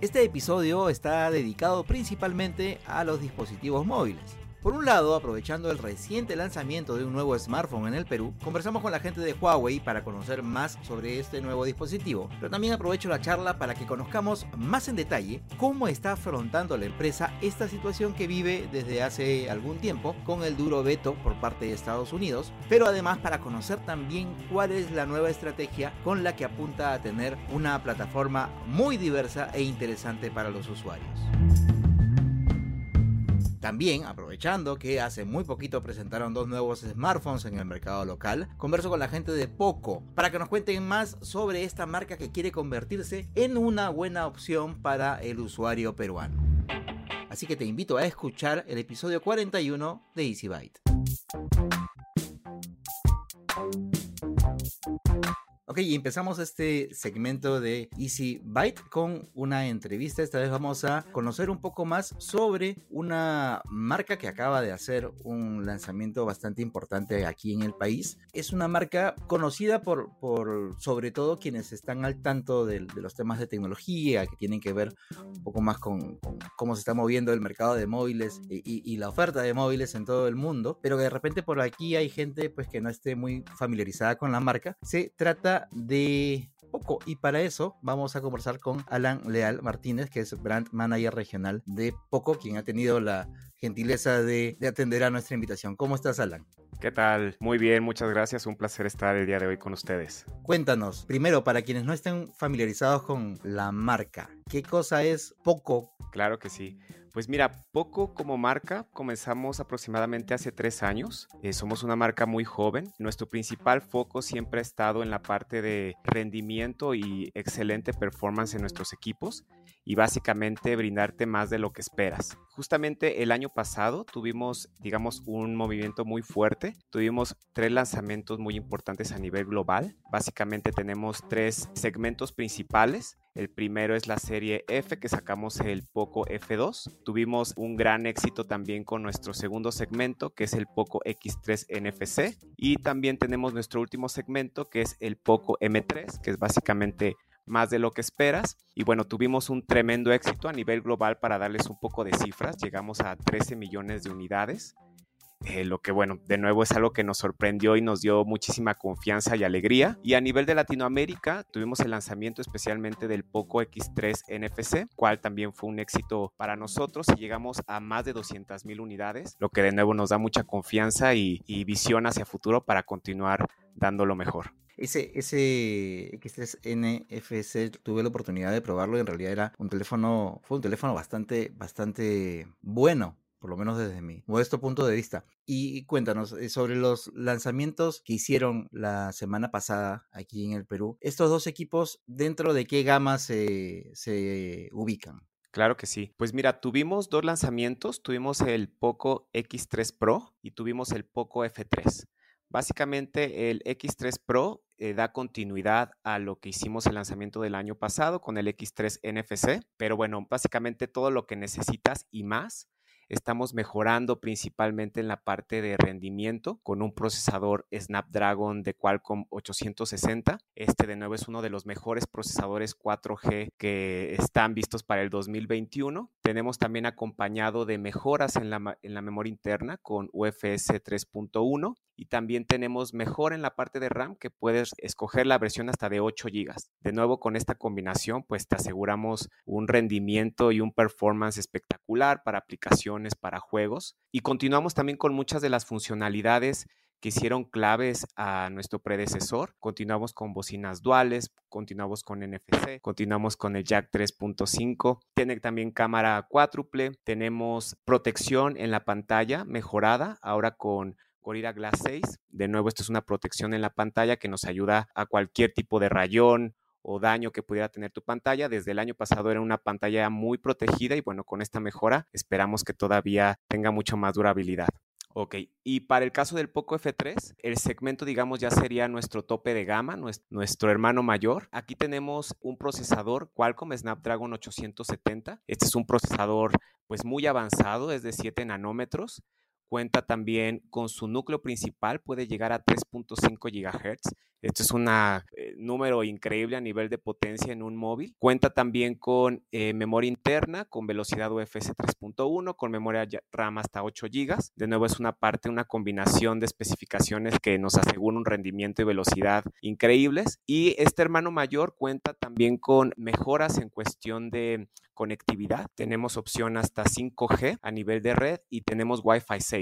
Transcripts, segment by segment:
Este episodio está dedicado principalmente a los dispositivos móviles. Por un lado, aprovechando el reciente lanzamiento de un nuevo smartphone en el Perú, conversamos con la gente de Huawei para conocer más sobre este nuevo dispositivo, pero también aprovecho la charla para que conozcamos más en detalle cómo está afrontando la empresa esta situación que vive desde hace algún tiempo con el duro veto por parte de Estados Unidos, pero además para conocer también cuál es la nueva estrategia con la que apunta a tener una plataforma muy diversa e interesante para los usuarios. También, aprovechando que hace muy poquito presentaron dos nuevos smartphones en el mercado local, converso con la gente de Poco para que nos cuenten más sobre esta marca que quiere convertirse en una buena opción para el usuario peruano. Así que te invito a escuchar el episodio 41 de Easy Byte. Y empezamos este segmento de Easy Byte con una entrevista. Esta vez vamos a conocer un poco más sobre una marca que acaba de hacer un lanzamiento bastante importante aquí en el país. Es una marca conocida por, por sobre todo quienes están al tanto de, los temas de tecnología, que tienen que ver un poco más con, cómo se está moviendo el mercado de móviles y, y, la oferta de móviles en todo el mundo, pero que de repente por aquí hay gente pues que no esté muy familiarizada con la marca. Se trata de Poco. Y para eso vamos a conversar con Alan Leal Martínez, que es Brand Manager Regional de Poco, quien ha tenido la gentileza de, de, atender a nuestra invitación. ¿Cómo estás, Alan? ¿Qué tal? Muy bien, muchas gracias. Un placer estar el día de hoy con ustedes. Cuéntanos, primero, para quienes no estén familiarizados con la marca, ¿qué cosa es Poco? Claro que sí. Pues mira, poco como marca comenzamos aproximadamente hace tres años. Eh, somos una marca muy joven. Nuestro principal foco siempre ha estado en la parte de rendimiento y excelente performance en nuestros equipos y básicamente brindarte más de lo que esperas. Justamente el año pasado tuvimos, digamos, un movimiento muy fuerte. Tuvimos tres lanzamientos muy importantes a nivel global. Básicamente tenemos tres segmentos principales. El primero es la serie F que sacamos el Poco F2. Tuvimos un gran éxito también con nuestro segundo segmento que es el Poco X3 NFC. Y también tenemos nuestro último segmento que es el Poco M3 que es básicamente más de lo que esperas. Y bueno, tuvimos un tremendo éxito a nivel global para darles un poco de cifras. Llegamos a 13 millones de unidades. Eh, lo que bueno, de nuevo es algo que nos sorprendió y nos dio muchísima confianza y alegría. Y a nivel de Latinoamérica tuvimos el lanzamiento especialmente del Poco X3 NFC, cual también fue un éxito para nosotros y llegamos a más de 200 mil unidades, lo que de nuevo nos da mucha confianza y, visión hacia futuro para continuar dando lo mejor. Ese, ese X3 NFC tuve la oportunidad de probarlo y en realidad era un teléfono, fue un teléfono bastante, bastante bueno por lo menos desde mi modesto punto de vista. Y cuéntanos sobre los lanzamientos que hicieron la semana pasada aquí en el Perú. Estos dos equipos, ¿dentro de qué gama se, se ubican? Claro que sí. Pues mira, tuvimos dos lanzamientos. Tuvimos el Poco X3 Pro y tuvimos el Poco F3. Básicamente el X3 Pro eh, da continuidad a lo que hicimos el lanzamiento del año pasado con el X3 NFC, pero bueno, básicamente todo lo que necesitas y más estamos mejorando principalmente en la parte de rendimiento con un procesador Snapdragon de Qualcomm 860. Este de nuevo es uno de los mejores procesadores 4G que están vistos para el 2021. Tenemos también acompañado de mejoras en la, en la memoria interna con UFS 3.1 y también tenemos mejor en la parte de RAM que puedes escoger la versión hasta de 8 GB. De nuevo con esta combinación pues te aseguramos un rendimiento y un performance espectacular para aplicaciones, para juegos y continuamos también con muchas de las funcionalidades que hicieron claves a nuestro predecesor. Continuamos con bocinas duales, continuamos con NFC, continuamos con el jack 3.5. Tiene también cámara cuádruple, tenemos protección en la pantalla mejorada, ahora con Gorilla Glass 6. De nuevo, esto es una protección en la pantalla que nos ayuda a cualquier tipo de rayón o daño que pudiera tener tu pantalla. Desde el año pasado era una pantalla muy protegida y bueno, con esta mejora esperamos que todavía tenga mucho más durabilidad. Ok, y para el caso del Poco F3, el segmento, digamos, ya sería nuestro tope de gama, nuestro hermano mayor. Aquí tenemos un procesador Qualcomm Snapdragon 870. Este es un procesador pues muy avanzado, es de 7 nanómetros. Cuenta también con su núcleo principal, puede llegar a 3.5 GHz. Esto es un eh, número increíble a nivel de potencia en un móvil. Cuenta también con eh, memoria interna, con velocidad UFS 3.1, con memoria RAM hasta 8 GB. De nuevo es una parte, una combinación de especificaciones que nos asegura un rendimiento y velocidad increíbles. Y este hermano mayor cuenta también con mejoras en cuestión de conectividad. Tenemos opción hasta 5G a nivel de red y tenemos Wi-Fi 6.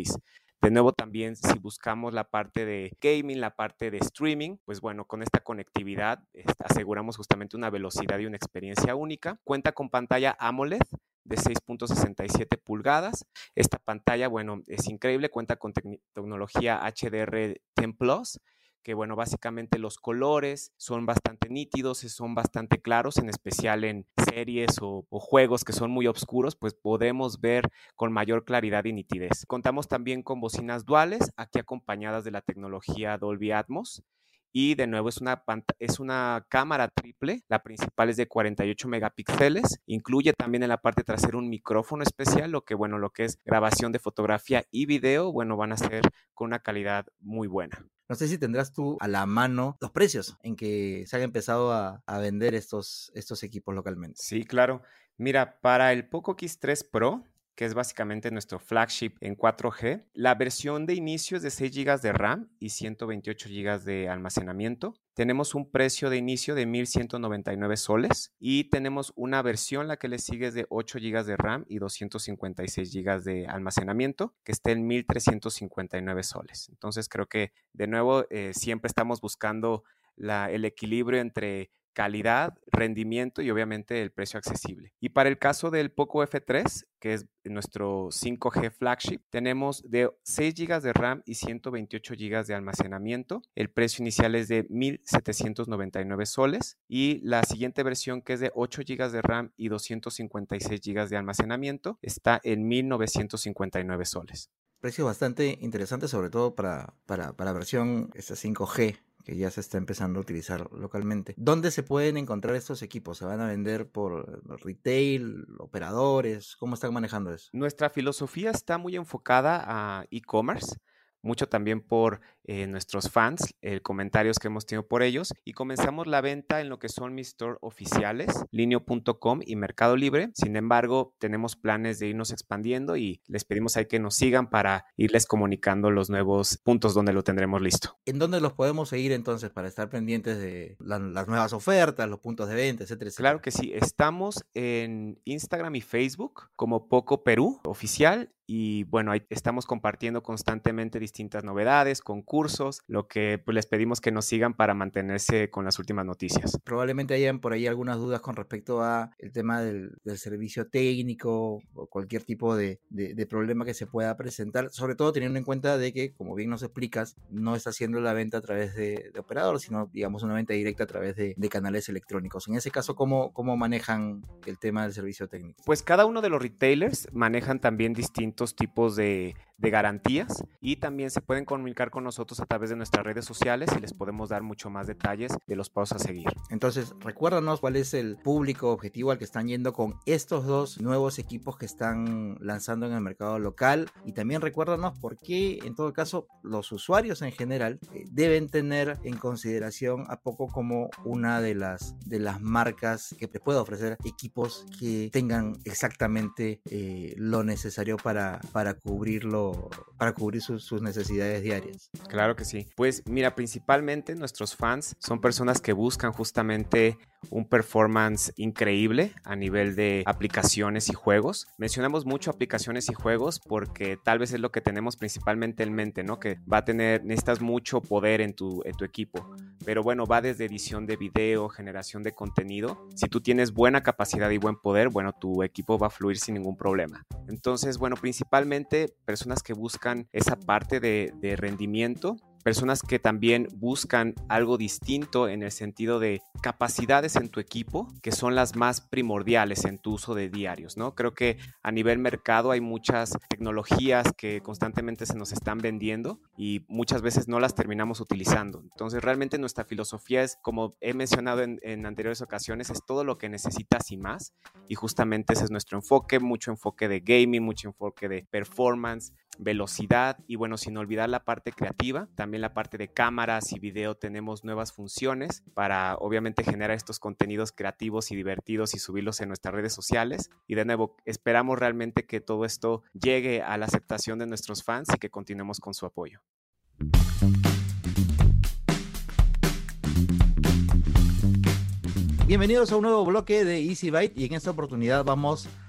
De nuevo, también si buscamos la parte de gaming, la parte de streaming, pues bueno, con esta conectividad aseguramos justamente una velocidad y una experiencia única. Cuenta con pantalla AMOLED de 6.67 pulgadas. Esta pantalla, bueno, es increíble, cuenta con tecnología HDR 10 Plus que bueno, básicamente los colores son bastante nítidos, son bastante claros, en especial en series o, juegos que son muy oscuros, pues podemos ver con mayor claridad y nitidez. Contamos también con bocinas duales, aquí acompañadas de la tecnología Dolby Atmos. Y de nuevo es una, es una cámara triple, la principal es de 48 megapíxeles, incluye también en la parte trasera un micrófono especial, lo que bueno, lo que es grabación de fotografía y video, bueno, van a ser con una calidad muy buena. No sé si tendrás tú a la mano los precios en que se han empezado a, vender estos, estos equipos localmente. Sí, claro. Mira, para el Poco X3 Pro, que es básicamente nuestro flagship en 4G. La versión de inicio es de 6 GB de RAM y 128 GB de almacenamiento. Tenemos un precio de inicio de 1.199 soles y tenemos una versión, la que le sigue es de 8 GB de RAM y 256 GB de almacenamiento, que está en 1.359 soles. Entonces creo que de nuevo eh, siempre estamos buscando el equilibrio entre calidad, rendimiento y obviamente el precio accesible. Y para el caso del Poco F3, que es nuestro 5G flagship, tenemos de 6 GB de RAM y 128 GB de almacenamiento. El precio inicial es de 1.799 soles y la siguiente versión que es de 8 GB de RAM y 256 GB de almacenamiento está en 1.959 soles. Precio bastante interesante, sobre todo para, para, para versión esta 5G que ya se está empezando a utilizar localmente. ¿Dónde se pueden encontrar estos equipos? ¿Se van a vender por retail, operadores? ¿Cómo están manejando eso? Nuestra filosofía está muy enfocada a e-commerce mucho también por eh, nuestros fans, eh, comentarios que hemos tenido por ellos. Y comenzamos la venta en lo que son mis store oficiales, linio.com y Mercado Libre. Sin embargo, tenemos planes de irnos expandiendo y les pedimos ahí que nos sigan para irles comunicando los nuevos puntos donde lo tendremos listo. ¿En dónde los podemos seguir entonces para estar pendientes de las nuevas ofertas, los puntos de venta, etcétera, etcétera? Claro que sí. Estamos en Instagram y Facebook como Poco Perú oficial y bueno, ahí estamos compartiendo constantemente distintas novedades, concursos, lo que pues, les pedimos que nos sigan para mantenerse con las últimas noticias. Probablemente hayan por ahí algunas dudas con respecto a el tema del, servicio técnico o cualquier tipo de, de, problema que se pueda presentar, sobre todo teniendo en cuenta de que, como bien nos explicas, no está haciendo la venta a través de, de operador, sino digamos una venta directa a través de, canales electrónicos. En ese caso, ¿cómo, ¿cómo manejan el tema del servicio técnico? Pues cada uno de los retailers manejan también distintos tipos de, de garantías y también se pueden comunicar con nosotros a través de nuestras redes sociales y les podemos dar mucho más detalles de los pasos a seguir. Entonces, recuérdanos cuál es el público objetivo al que están yendo con estos dos nuevos equipos que están lanzando en el mercado local y también recuérdanos por qué, en todo caso, los usuarios en general eh, deben tener en consideración a poco como una de las, de las marcas que te puede ofrecer equipos que tengan exactamente eh, lo necesario para, para cubrirlo para cubrir sus, necesidades diarias. Claro que sí. Pues mira, principalmente nuestros fans son personas que buscan justamente un performance increíble a nivel de aplicaciones y juegos. Mencionamos mucho aplicaciones y juegos porque tal vez es lo que tenemos principalmente en mente, ¿no? Que va a tener, necesitas mucho poder en tu, en tu equipo. Pero bueno, va desde edición de video, generación de contenido. Si tú tienes buena capacidad y buen poder, bueno, tu equipo va a fluir sin ningún problema. Entonces, bueno, principalmente personas que buscan esa parte de, de rendimiento personas que también buscan algo distinto en el sentido de capacidades en tu equipo que son las más primordiales en tu uso de diarios, ¿no? Creo que a nivel mercado hay muchas tecnologías que constantemente se nos están vendiendo y muchas veces no las terminamos utilizando. Entonces, realmente nuestra filosofía es, como he mencionado en, en anteriores ocasiones, es todo lo que necesitas y más. Y justamente ese es nuestro enfoque, mucho enfoque de gaming, mucho enfoque de performance, velocidad y bueno, sin olvidar la parte creativa, también la parte de cámaras y video tenemos nuevas funciones para obviamente generar estos contenidos creativos y divertidos y subirlos en nuestras redes sociales. Y de nuevo, esperamos realmente que todo esto llegue a la aceptación de nuestros fans y que continuemos con su apoyo. Bienvenidos a un nuevo bloque de Easy Byte y en esta oportunidad vamos a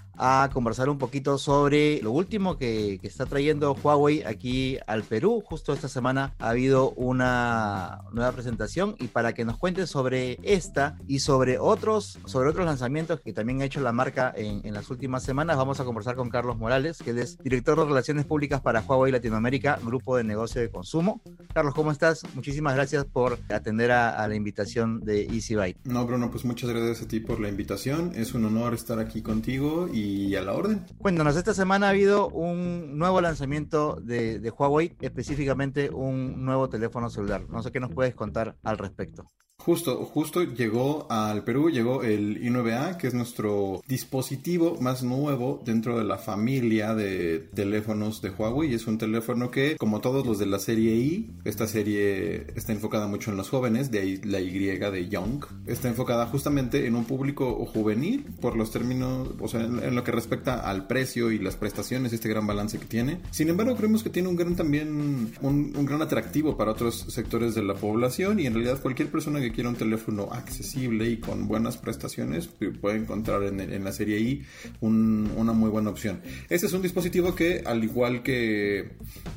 conversar un poquito sobre lo último que, que, está trayendo Huawei aquí al Perú. Justo esta semana ha habido una nueva presentación y para que nos cuente sobre esta y sobre otros, sobre otros lanzamientos que también ha hecho la marca en, en las últimas semanas, vamos a conversar con Carlos Morales, que es director de Relaciones Públicas para Huawei Latinoamérica, Grupo de Negocio de Consumo. Carlos, ¿cómo estás? Muchísimas gracias por atender a, a la invitación de Easy Byte. No, Bruno, pues muchas gracias a ti por la invitación. Es un honor estar aquí contigo y y a la orden. Cuéntanos, esta semana ha habido un nuevo lanzamiento de, de, Huawei, específicamente un nuevo teléfono celular. No sé qué nos puedes contar al respecto. Justo, justo llegó al Perú, llegó el i9A, que es nuestro dispositivo más nuevo dentro de la familia de teléfonos de Huawei. Es un teléfono que, como todos los de la serie I, esta serie está enfocada mucho en los jóvenes, de ahí la Y de Young. Está enfocada justamente en un público juvenil, por los términos, o sea, en, en lo que respecta al precio y las prestaciones, este gran balance que tiene. Sin embargo, creemos que tiene un gran también, un, gran atractivo para otros sectores de la población y en realidad cualquier persona que quiera un teléfono accesible y con buenas prestaciones, puede encontrar en, la serie I un, una muy buena opción. Este es un dispositivo que, al igual que eh,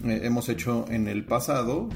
hemos hecho en el pasado,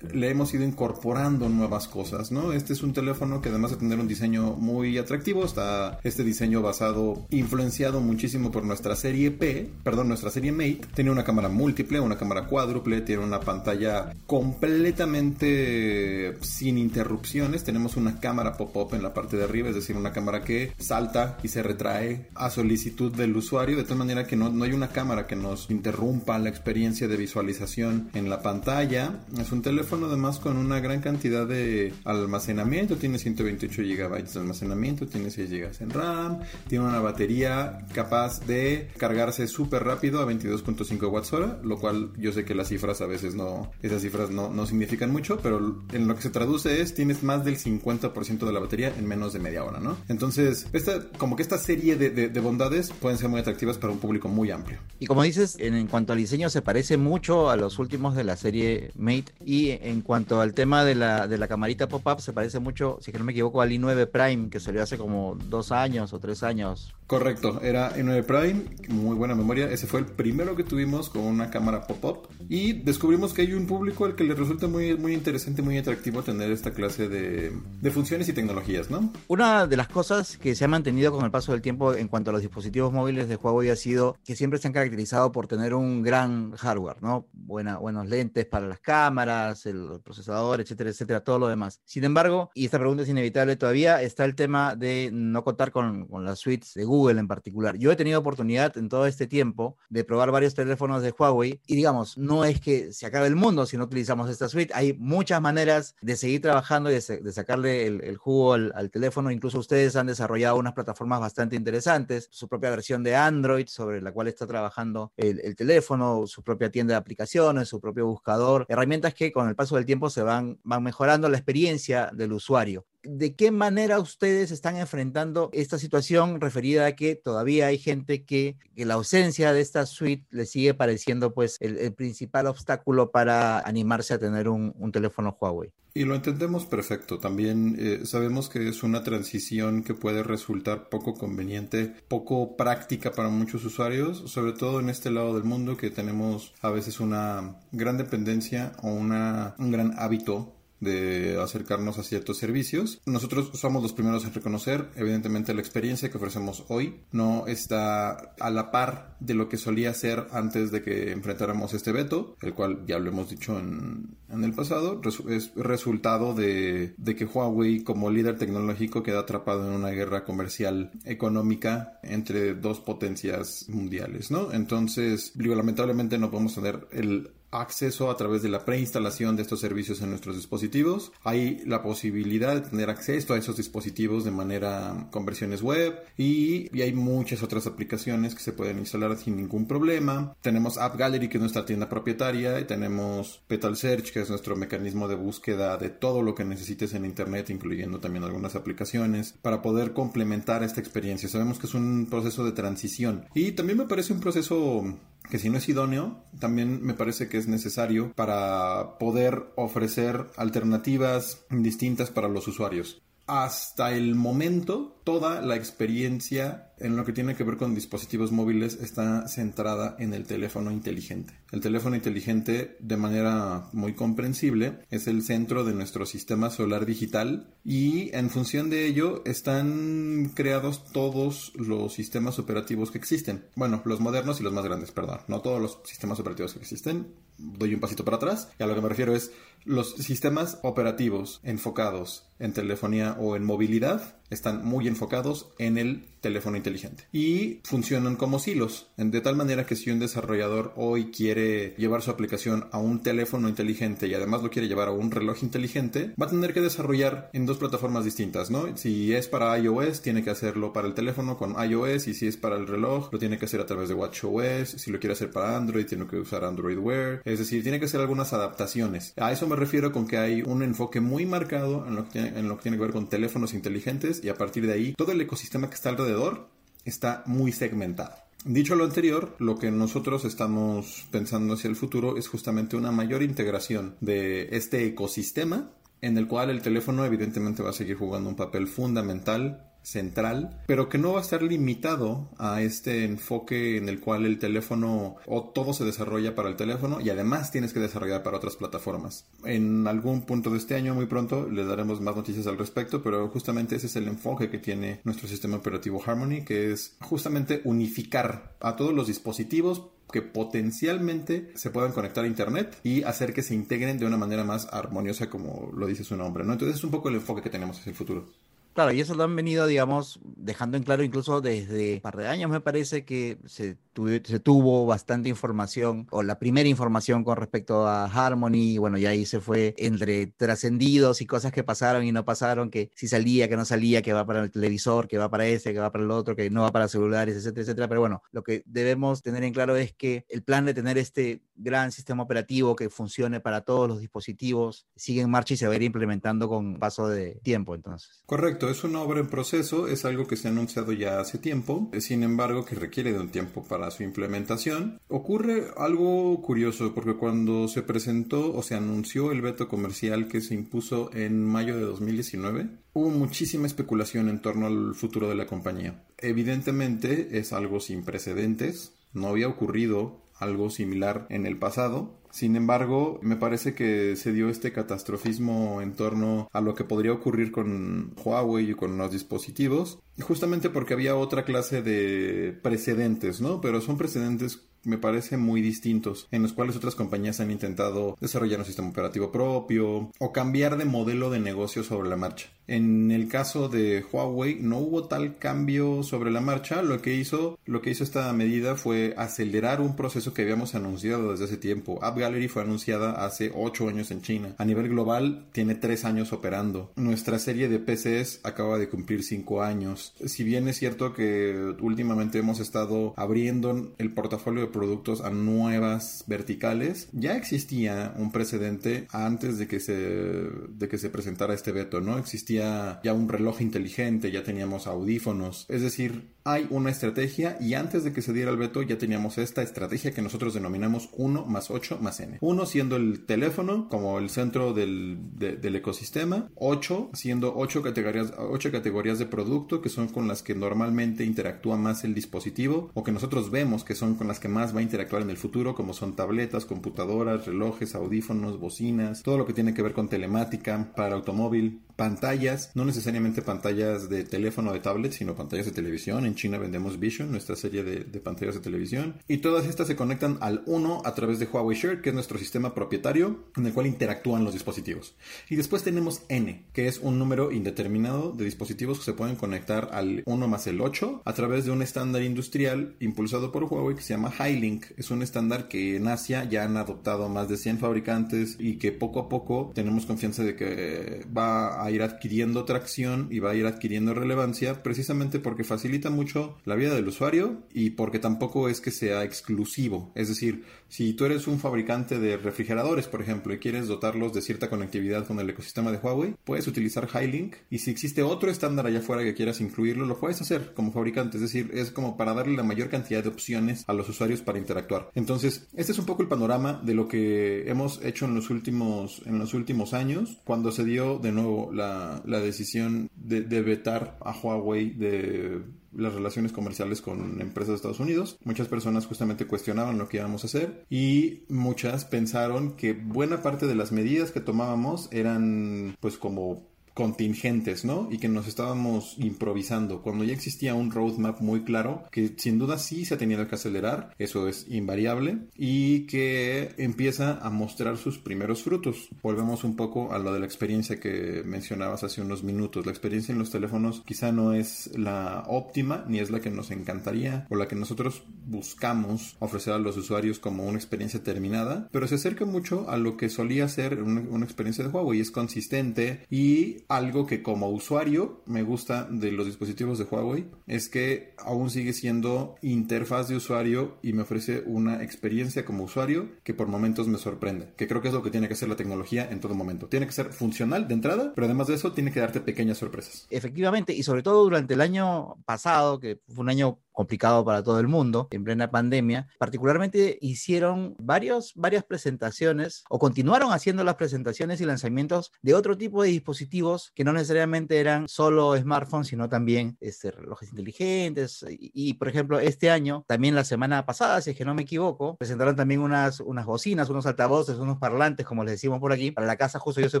le hemos ido incorporando nuevas cosas, ¿no? Este es un teléfono que además de tener un diseño muy atractivo, está este diseño basado, influenciado muchísimo por nuestra serie P, perdón, nuestra serie Mate. Tiene una cámara múltiple, una cámara cuádruple, tiene una pantalla completamente sin interrupciones. Tenemos una cámara pop-up en la parte de arriba, es decir, una cámara que salta y se retrae a solicitud del usuario, de tal manera que no, no hay una cámara que nos interrumpa la experiencia de visualización en la pantalla. Es un teléfono además con una gran cantidad de almacenamiento, tiene 128 GB de almacenamiento, tiene 6 GB en RAM, tiene una batería capaz de cargarse súper rápido a 22.5 watts hora, lo cual yo sé que las cifras a veces no, esas cifras no, no significan mucho, pero en lo que se traduce es tienes más del 50% de la batería en menos de media hora, ¿no? Entonces, esta, como que esta serie de, de, de bondades pueden ser muy atractivas para un público muy amplio. Y como dices, en, en, cuanto al diseño se parece mucho a los últimos de la serie Mate y en cuanto al tema de la, de la camarita pop-up se parece mucho, si no me equivoco, al i9 Prime que salió hace como dos años o tres años. Correcto, era i9 Prime, muy buena memoria. Ese fue el primero que tuvimos con una cámara pop-up y descubrimos que hay un público al que le resulta muy, muy interesante, muy atractivo tener esta clase de, de funciones y tecnologías, ¿no? Una de las cosas que se ha mantenido con el paso del tiempo en cuanto a los dispositivos móviles de Huawei ha sido que siempre se han caracterizado por tener un gran hardware, ¿no? Buena, buenos lentes para las cámaras, el procesador, etcétera, etcétera, todo lo demás. Sin embargo, y esta pregunta es inevitable todavía, está el tema de no contar con, con las suites de Google en particular. Yo he tenido oportunidad en todo este tiempo de probar varios teléfonos de Huawei y digamos, no es que se acabe el mundo si no utilizamos esta suite. Hay muchas maneras de seguir trabajando y de, de sacarle el, el jugo al, al, teléfono. Incluso ustedes han desarrollado unas plataformas bastante interesantes, su propia versión de Android sobre la cual está trabajando el, el teléfono, su propia tienda de aplicaciones, su propio buscador, herramientas que con el paso del tiempo se van, van mejorando la experiencia del usuario de qué manera ustedes están enfrentando esta situación referida a que todavía hay gente que, la ausencia de esta suite le sigue pareciendo pues el, principal obstáculo para animarse a tener un, un, teléfono Huawei. Y lo entendemos perfecto. También eh, sabemos que es una transición que puede resultar poco conveniente, poco práctica para muchos usuarios, sobre todo en este lado del mundo que tenemos a veces una gran dependencia o una, un gran hábito de acercarnos a ciertos servicios. Nosotros somos los primeros en reconocer, evidentemente, la experiencia que ofrecemos hoy no está a la par de lo que solía ser antes de que enfrentáramos este veto, el cual ya lo hemos dicho en, en el pasado, es resultado de, de que Huawei como líder tecnológico queda atrapado en una guerra comercial económica entre dos potencias mundiales, ¿no? Entonces, digo, lamentablemente no podemos tener el acceso a través de la preinstalación de estos servicios en nuestros dispositivos. Hay la posibilidad de tener acceso a esos dispositivos de manera con versiones web y, hay muchas otras aplicaciones que se pueden instalar sin ningún problema. Tenemos App Gallery que es nuestra tienda propietaria y tenemos Petal Search que es nuestro mecanismo de búsqueda de todo lo que necesites en internet incluyendo también algunas aplicaciones para poder complementar esta experiencia. Sabemos que es un proceso de transición y también me parece un proceso que si no es idóneo, también me parece que es necesario para poder ofrecer alternativas distintas para los usuarios hasta el momento toda la experiencia en lo que tiene que ver con dispositivos móviles está centrada en el teléfono inteligente. El teléfono inteligente de manera muy comprensible es el centro de nuestro sistema solar digital y en función de ello están creados todos los sistemas operativos que existen. Bueno, los modernos y los más grandes, perdón. No todos los sistemas operativos que existen. Doy un pasito para atrás y a lo que me refiero es los sistemas operativos enfocados en telefonía o en movilidad están muy enfocados en el teléfono inteligente y funcionan como silos, de tal manera que si un desarrollador hoy quiere llevar su aplicación a un teléfono inteligente y además lo quiere llevar a un reloj inteligente, va a tener que desarrollar en dos plataformas distintas, ¿no? Si es para iOS, tiene que hacerlo para el teléfono con iOS y si es para el reloj, lo tiene que hacer a través de WatchOS, si lo quiere hacer para Android, tiene que usar Android Wear, es decir, tiene que hacer algunas adaptaciones. A eso me refiero con que hay un enfoque muy marcado en lo que tiene, en lo que, tiene que ver con teléfonos inteligentes y a partir de ahí todo el ecosistema que está alrededor está muy segmentado. Dicho lo anterior, lo que nosotros estamos pensando hacia el futuro es justamente una mayor integración de este ecosistema en el cual el teléfono evidentemente va a seguir jugando un papel fundamental central, pero que no va a estar limitado a este enfoque en el cual el teléfono o todo se desarrolla para el teléfono y además tienes que desarrollar para otras plataformas. En algún punto de este año muy pronto les daremos más noticias al respecto, pero justamente ese es el enfoque que tiene nuestro sistema operativo Harmony, que es justamente unificar a todos los dispositivos que potencialmente se puedan conectar a internet y hacer que se integren de una manera más armoniosa como lo dice su nombre, ¿no? Entonces es un poco el enfoque que tenemos hacia el futuro. Claro, y eso lo han venido, digamos, dejando en claro incluso desde un par de años, me parece que se, se tuvo bastante información, o la primera información con respecto a Harmony, bueno, y ahí se fue entre trascendidos y cosas que pasaron y no pasaron, que si salía, que no salía, que va para el televisor, que va para ese, que va para el otro, que no va para celulares, etcétera, etcétera. Pero bueno, lo que debemos tener en claro es que el plan de tener este gran sistema operativo que funcione para todos los dispositivos sigue en marcha y se va a ir implementando con paso de tiempo, entonces. Correcto es una obra en proceso, es algo que se ha anunciado ya hace tiempo, sin embargo que requiere de un tiempo para su implementación. Ocurre algo curioso porque cuando se presentó o se anunció el veto comercial que se impuso en mayo de 2019, hubo muchísima especulación en torno al futuro de la compañía. Evidentemente es algo sin precedentes, no había ocurrido algo similar en el pasado sin embargo, me parece que se dio este catastrofismo en torno a lo que podría ocurrir con Huawei y con los dispositivos, justamente porque había otra clase de precedentes, ¿no? Pero son precedentes me parece muy distintos, en los cuales otras compañías han intentado desarrollar un sistema operativo propio o cambiar de modelo de negocio sobre la marcha. En el caso de Huawei no hubo tal cambio sobre la marcha, lo que hizo, lo que hizo esta medida fue acelerar un proceso que habíamos anunciado desde hace tiempo. App Gallery fue anunciada hace 8 años en China. A nivel global tiene 3 años operando. Nuestra serie de PCs acaba de cumplir 5 años. Si bien es cierto que últimamente hemos estado abriendo el portafolio de productos a nuevas verticales, ya existía un precedente antes de que se, de que se presentara este veto, ¿no? Existía ya un reloj inteligente, ya teníamos audífonos, es decir, hay una estrategia y antes de que se diera el veto ya teníamos esta estrategia que nosotros denominamos 1 más 8 más n. 1 siendo el teléfono como el centro del, del ecosistema, 8 siendo 8 categorías, 8 categorías de producto que son con las que normalmente interactúa más el dispositivo o que nosotros vemos que son con las que más va a interactuar en el futuro como son tabletas, computadoras, relojes, audífonos, bocinas, todo lo que tiene que ver con telemática para automóvil, pantallas, no necesariamente pantallas de teléfono o de tablet, sino pantallas de televisión. En China vendemos Vision, nuestra serie de, pantallas de televisión. Y todas estas se conectan al 1 a través de Huawei Share, que es nuestro sistema propietario en el cual interactúan los dispositivos. Y después tenemos N, que es un número indeterminado de dispositivos que se pueden conectar al 1 más el 8 a través de un estándar industrial impulsado por Huawei que se llama Highlink. Es un estándar que en Asia ya han adoptado más de 100 fabricantes y que poco a poco tenemos confianza de que va a ir adquiriendo tracción y va a ir adquiriendo relevancia precisamente porque facilita mucho la vida del usuario y porque tampoco es que sea exclusivo. Es decir, si tú eres un fabricante de refrigeradores, por ejemplo, y quieres dotarlos de cierta conectividad con el ecosistema de Huawei, puedes utilizar Highlink y si existe otro estándar allá afuera que quieras incluirlo, lo puedes hacer como fabricante. Es decir, es como para darle la mayor cantidad de opciones a los usuarios para interactuar. Entonces, este es un poco el panorama de lo que hemos hecho en los últimos, en los últimos años, cuando se dio de nuevo la, decisión de, de vetar a Huawei de las relaciones comerciales con empresas de Estados Unidos. Muchas personas justamente cuestionaban lo que íbamos a hacer y muchas pensaron que buena parte de las medidas que tomábamos eran pues como contingentes, ¿no? Y que nos estábamos improvisando, cuando ya existía un roadmap muy claro, que sin duda sí se ha tenido que acelerar, eso es invariable, y que empieza a mostrar sus primeros frutos. Volvemos un poco a lo de la experiencia que mencionabas hace unos minutos. La experiencia en los teléfonos quizá no es la óptima, ni es la que nos encantaría, o la que nosotros buscamos ofrecer a los usuarios como una experiencia terminada, pero se acerca mucho a lo que solía ser una, experiencia de y es consistente y algo que como usuario me gusta de los dispositivos de Huawei es que aún sigue siendo interfaz de usuario y me ofrece una experiencia como usuario que por momentos me sorprende, que creo que es lo que tiene que hacer la tecnología en todo momento. Tiene que ser funcional de entrada, pero además de eso tiene que darte pequeñas sorpresas. Efectivamente, y sobre todo durante el año pasado, que fue un año complicado para todo el mundo en plena pandemia, particularmente hicieron varios, varias presentaciones o continuaron haciendo las presentaciones y lanzamientos de otro tipo de dispositivos que no necesariamente eran solo smartphones, sino también este, relojes inteligentes. Y, por ejemplo, este año, también la semana pasada, si es que no me equivoco, presentaron también unas, unas bocinas, unos altavoces, unos parlantes, como les decimos por aquí, para la casa. Justo yo estoy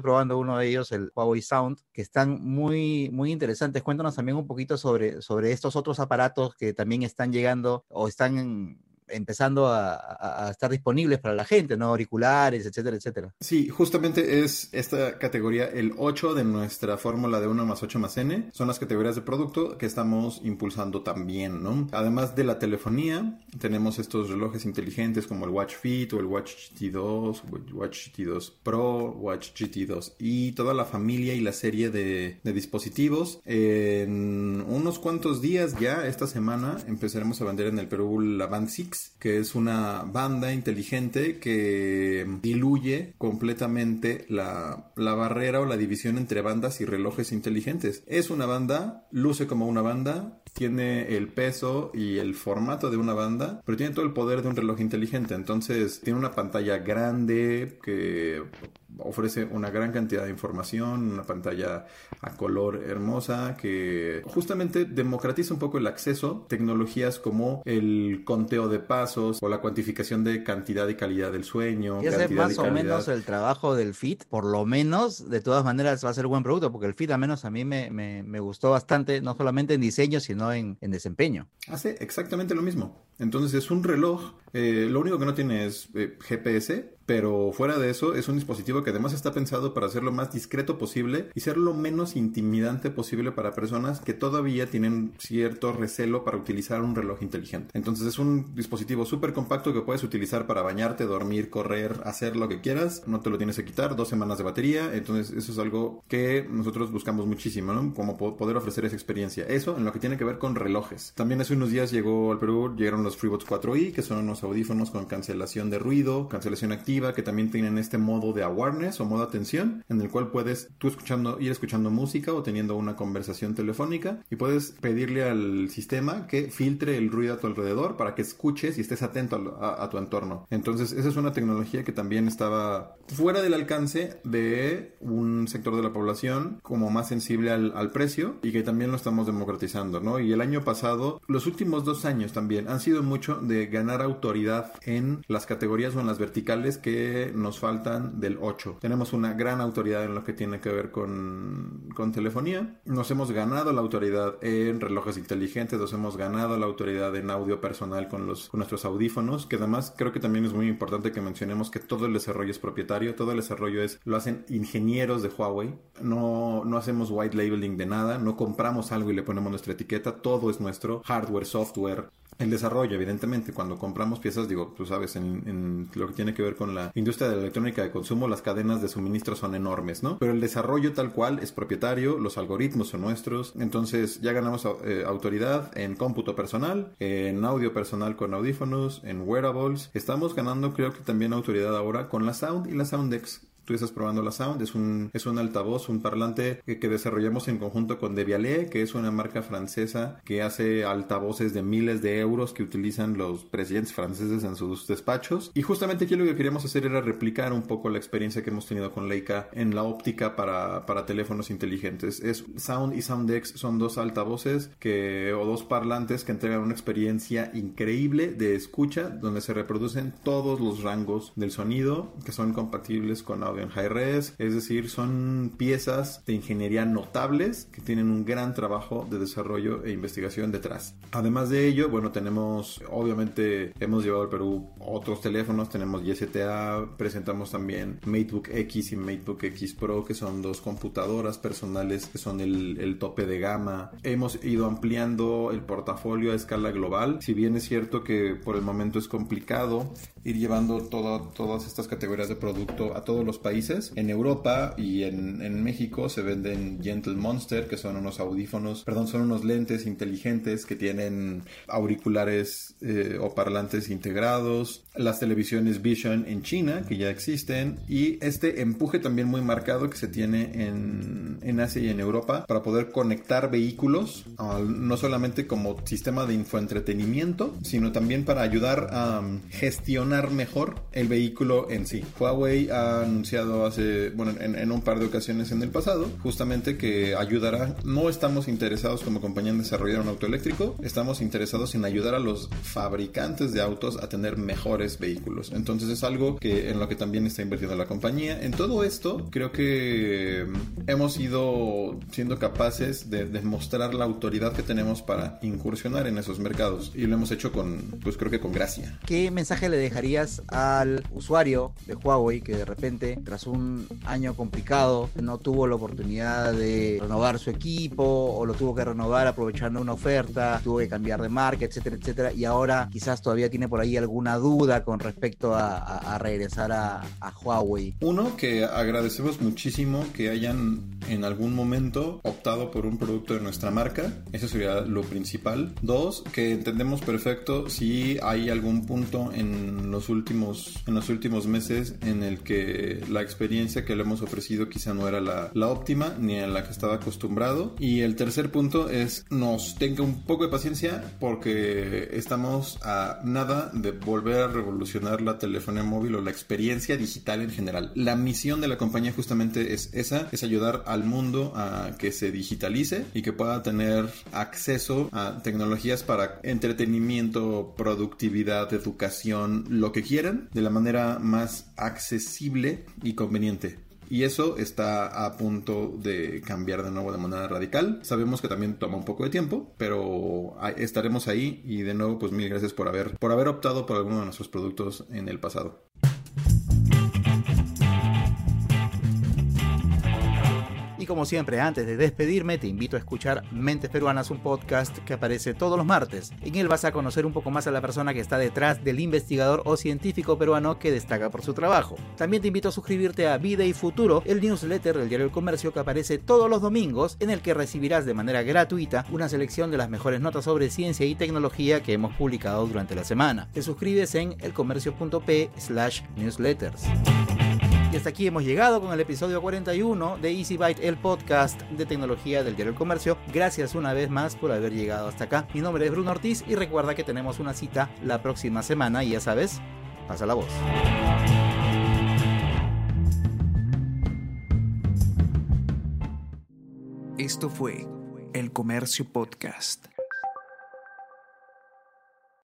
probando uno de ellos, el Huawei Sound, que están muy, muy interesantes. Cuéntanos también un poquito sobre, sobre estos otros aparatos que también están llegando o están empezando a, estar disponibles para la gente, ¿no? Auriculares, etcétera, etcétera. Sí, justamente es esta categoría, el 8 de nuestra fórmula de 1 más 8 más n, son las categorías de producto que estamos impulsando también, ¿no? Además de la telefonía, tenemos estos relojes inteligentes como el Watch Fit o el Watch GT2, Watch GT2 Pro, Watch GT2 y toda la familia y la serie de, de dispositivos. En unos cuantos días ya, esta semana, empezaremos a vender en el Perú la Band 6 que es una banda inteligente que diluye completamente la, la barrera o la división entre bandas y relojes inteligentes. Es una banda, luce como una banda, tiene el peso y el formato de una banda, pero tiene todo el poder de un reloj inteligente. Entonces tiene una pantalla grande que ofrece una gran cantidad de información, una pantalla a color hermosa que justamente democratiza un poco el acceso, tecnologías como el conteo de pasos o la cuantificación de cantidad y calidad del sueño. Y hace más o menos el trabajo del Fit, por lo menos, de todas maneras va a ser un buen producto, porque el Fit al menos a mí me, me, gustó bastante, no solamente en diseño, sino en, en desempeño. Hace exactamente lo mismo. Entonces es un reloj, eh, lo único que no tiene es eh, GPS, pero fuera de eso es un dispositivo que además está pensado para ser lo más discreto posible y ser lo menos intimidante posible para personas que todavía tienen cierto recelo para utilizar un reloj inteligente. Entonces es un dispositivo súper compacto que puedes utilizar para bañarte, dormir, correr, hacer lo que quieras, no te lo tienes que quitar, dos semanas de batería, entonces eso es algo que nosotros buscamos muchísimo, ¿no? Como poder ofrecer esa experiencia. Eso en lo que tiene que ver con relojes. También hace unos días llegó al Perú, llegaron los FreeBuds 4i, que son unos audífonos con cancelación de ruido, cancelación activa, que también tienen este modo de awareness o modo atención, en el cual puedes tú escuchando, ir escuchando música o teniendo una conversación telefónica y puedes pedirle al sistema que filtre el ruido a tu alrededor para que escuches y estés atento a, a tu entorno. Entonces, esa es una tecnología que también estaba fuera del alcance de un sector de la población como más sensible al, al precio y que también lo estamos democratizando, ¿no? Y el año pasado, los últimos dos años también han sido mucho de ganar autoridad en las categorías o en las verticales que nos faltan del 8. Tenemos una gran autoridad en lo que tiene que ver con, con telefonía. Nos hemos ganado la autoridad en relojes inteligentes, nos hemos ganado la autoridad en audio personal con, los, con nuestros audífonos, que además creo que también es muy importante que mencionemos que todo el desarrollo es propietario, todo el desarrollo es, lo hacen ingenieros de Huawei, no, no hacemos white labeling de nada, no compramos algo y le ponemos nuestra etiqueta, todo es nuestro, hardware, software, el desarrollo, evidentemente, cuando compramos piezas, digo, tú sabes, en, lo que tiene que ver con la industria de la electrónica de consumo, las cadenas de suministro son enormes, ¿no? Pero el desarrollo tal cual es propietario, los algoritmos son nuestros, entonces ya ganamos eh, autoridad en cómputo personal, en audio personal con audífonos, en wearables. Estamos ganando, creo que también autoridad ahora con la Sound y la Soundex tú estás probando la Sound, es un, es un altavoz, un parlante que, que, desarrollamos en conjunto con Devialet, que es una marca francesa que hace altavoces de miles de euros que utilizan los presidentes franceses en sus despachos. Y justamente aquí lo que queríamos hacer era replicar un poco la experiencia que hemos tenido con Leica en la óptica para, para teléfonos inteligentes. Es Sound y Soundex son dos altavoces que, o dos parlantes que entregan una experiencia increíble de escucha donde se reproducen todos los rangos del sonido que son compatibles con audio en high-res, es decir, son piezas de ingeniería notables que tienen un gran trabajo de desarrollo e investigación detrás. Además de ello, bueno, tenemos, obviamente, hemos llevado al Perú otros teléfonos, tenemos YSTA, presentamos también MateBook X y MateBook X Pro, que son dos computadoras personales que son el, el tope de gama. Hemos ido ampliando el portafolio a escala global, si bien es cierto que por el momento es complicado ir llevando toda, todas estas categorías de producto a todos los países. En Europa y en, en, México se venden Gentle Monster, que son unos audífonos, perdón, son unos lentes inteligentes que tienen auriculares eh, o parlantes integrados. Las televisiones Vision en China, que ya existen. Y este empuje también muy marcado que se tiene en, en Asia y en Europa para poder conectar vehículos, uh, no solamente como sistema de infoentretenimiento, sino también para ayudar a um, gestionar mejor el vehículo en sí. Huawei ha anunciado hace, bueno, en, en, un par de ocasiones en el pasado, justamente que ayudará, no estamos interesados como compañía en desarrollar un auto eléctrico, estamos interesados en ayudar a los fabricantes de autos a tener mejores vehículos. Entonces es algo que en lo que también está invirtiendo la compañía. En todo esto, creo que hemos ido siendo capaces de demostrar la autoridad que tenemos para incursionar en esos mercados y lo hemos hecho con, pues creo que con gracia. ¿Qué mensaje le al usuario de Huawei que de repente tras un año complicado no tuvo la oportunidad de renovar su equipo o lo tuvo que renovar aprovechando una oferta, tuvo que cambiar de marca, etcétera, etcétera, y ahora quizás todavía tiene por ahí alguna duda con respecto a regresar a, a, Huawei? Uno, que agradecemos muchísimo que hayan en algún momento optado por un producto de nuestra marca, eso sería lo principal. Dos, que entendemos perfecto si hay algún punto en los últimos, en los últimos meses en el que la experiencia que le hemos ofrecido quizá no era la, la óptima ni a la que estaba acostumbrado. Y el tercer punto es nos tenga un poco de paciencia porque estamos a nada de volver a revolucionar la telefonía móvil o la experiencia digital en general. La misión de la compañía justamente es esa, es ayudar al mundo a que se digitalice y que pueda tener acceso a tecnologías para entretenimiento, productividad, educación, lo que quieran, de la manera más accesible y conveniente. Y eso está a punto de cambiar de nuevo de manera radical. Sabemos que también toma un poco de tiempo, pero estaremos ahí y de nuevo pues mil gracias por haber, por haber optado por alguno de nuestros productos en el pasado. Y como siempre, antes de despedirme, te invito a escuchar Mentes Peruanas, un podcast que aparece todos los martes. En él vas a conocer un poco más a la persona que está detrás del investigador o científico peruano que destaca por su trabajo. También te invito a suscribirte a Vida y Futuro, el newsletter del diario El Comercio que aparece todos los domingos, en el que recibirás de manera gratuita una selección de las mejores notas sobre ciencia y tecnología que hemos publicado durante la semana. Te suscribes en elcomercio.p slash newsletters. Y hasta aquí hemos llegado con el episodio 41 de Easy Byte, el podcast de tecnología del diario El Comercio. Gracias una vez más por haber llegado hasta acá. Mi nombre es Bruno Ortiz y recuerda que tenemos una cita la próxima semana y ya sabes, pasa la voz. Esto fue El Comercio Podcast.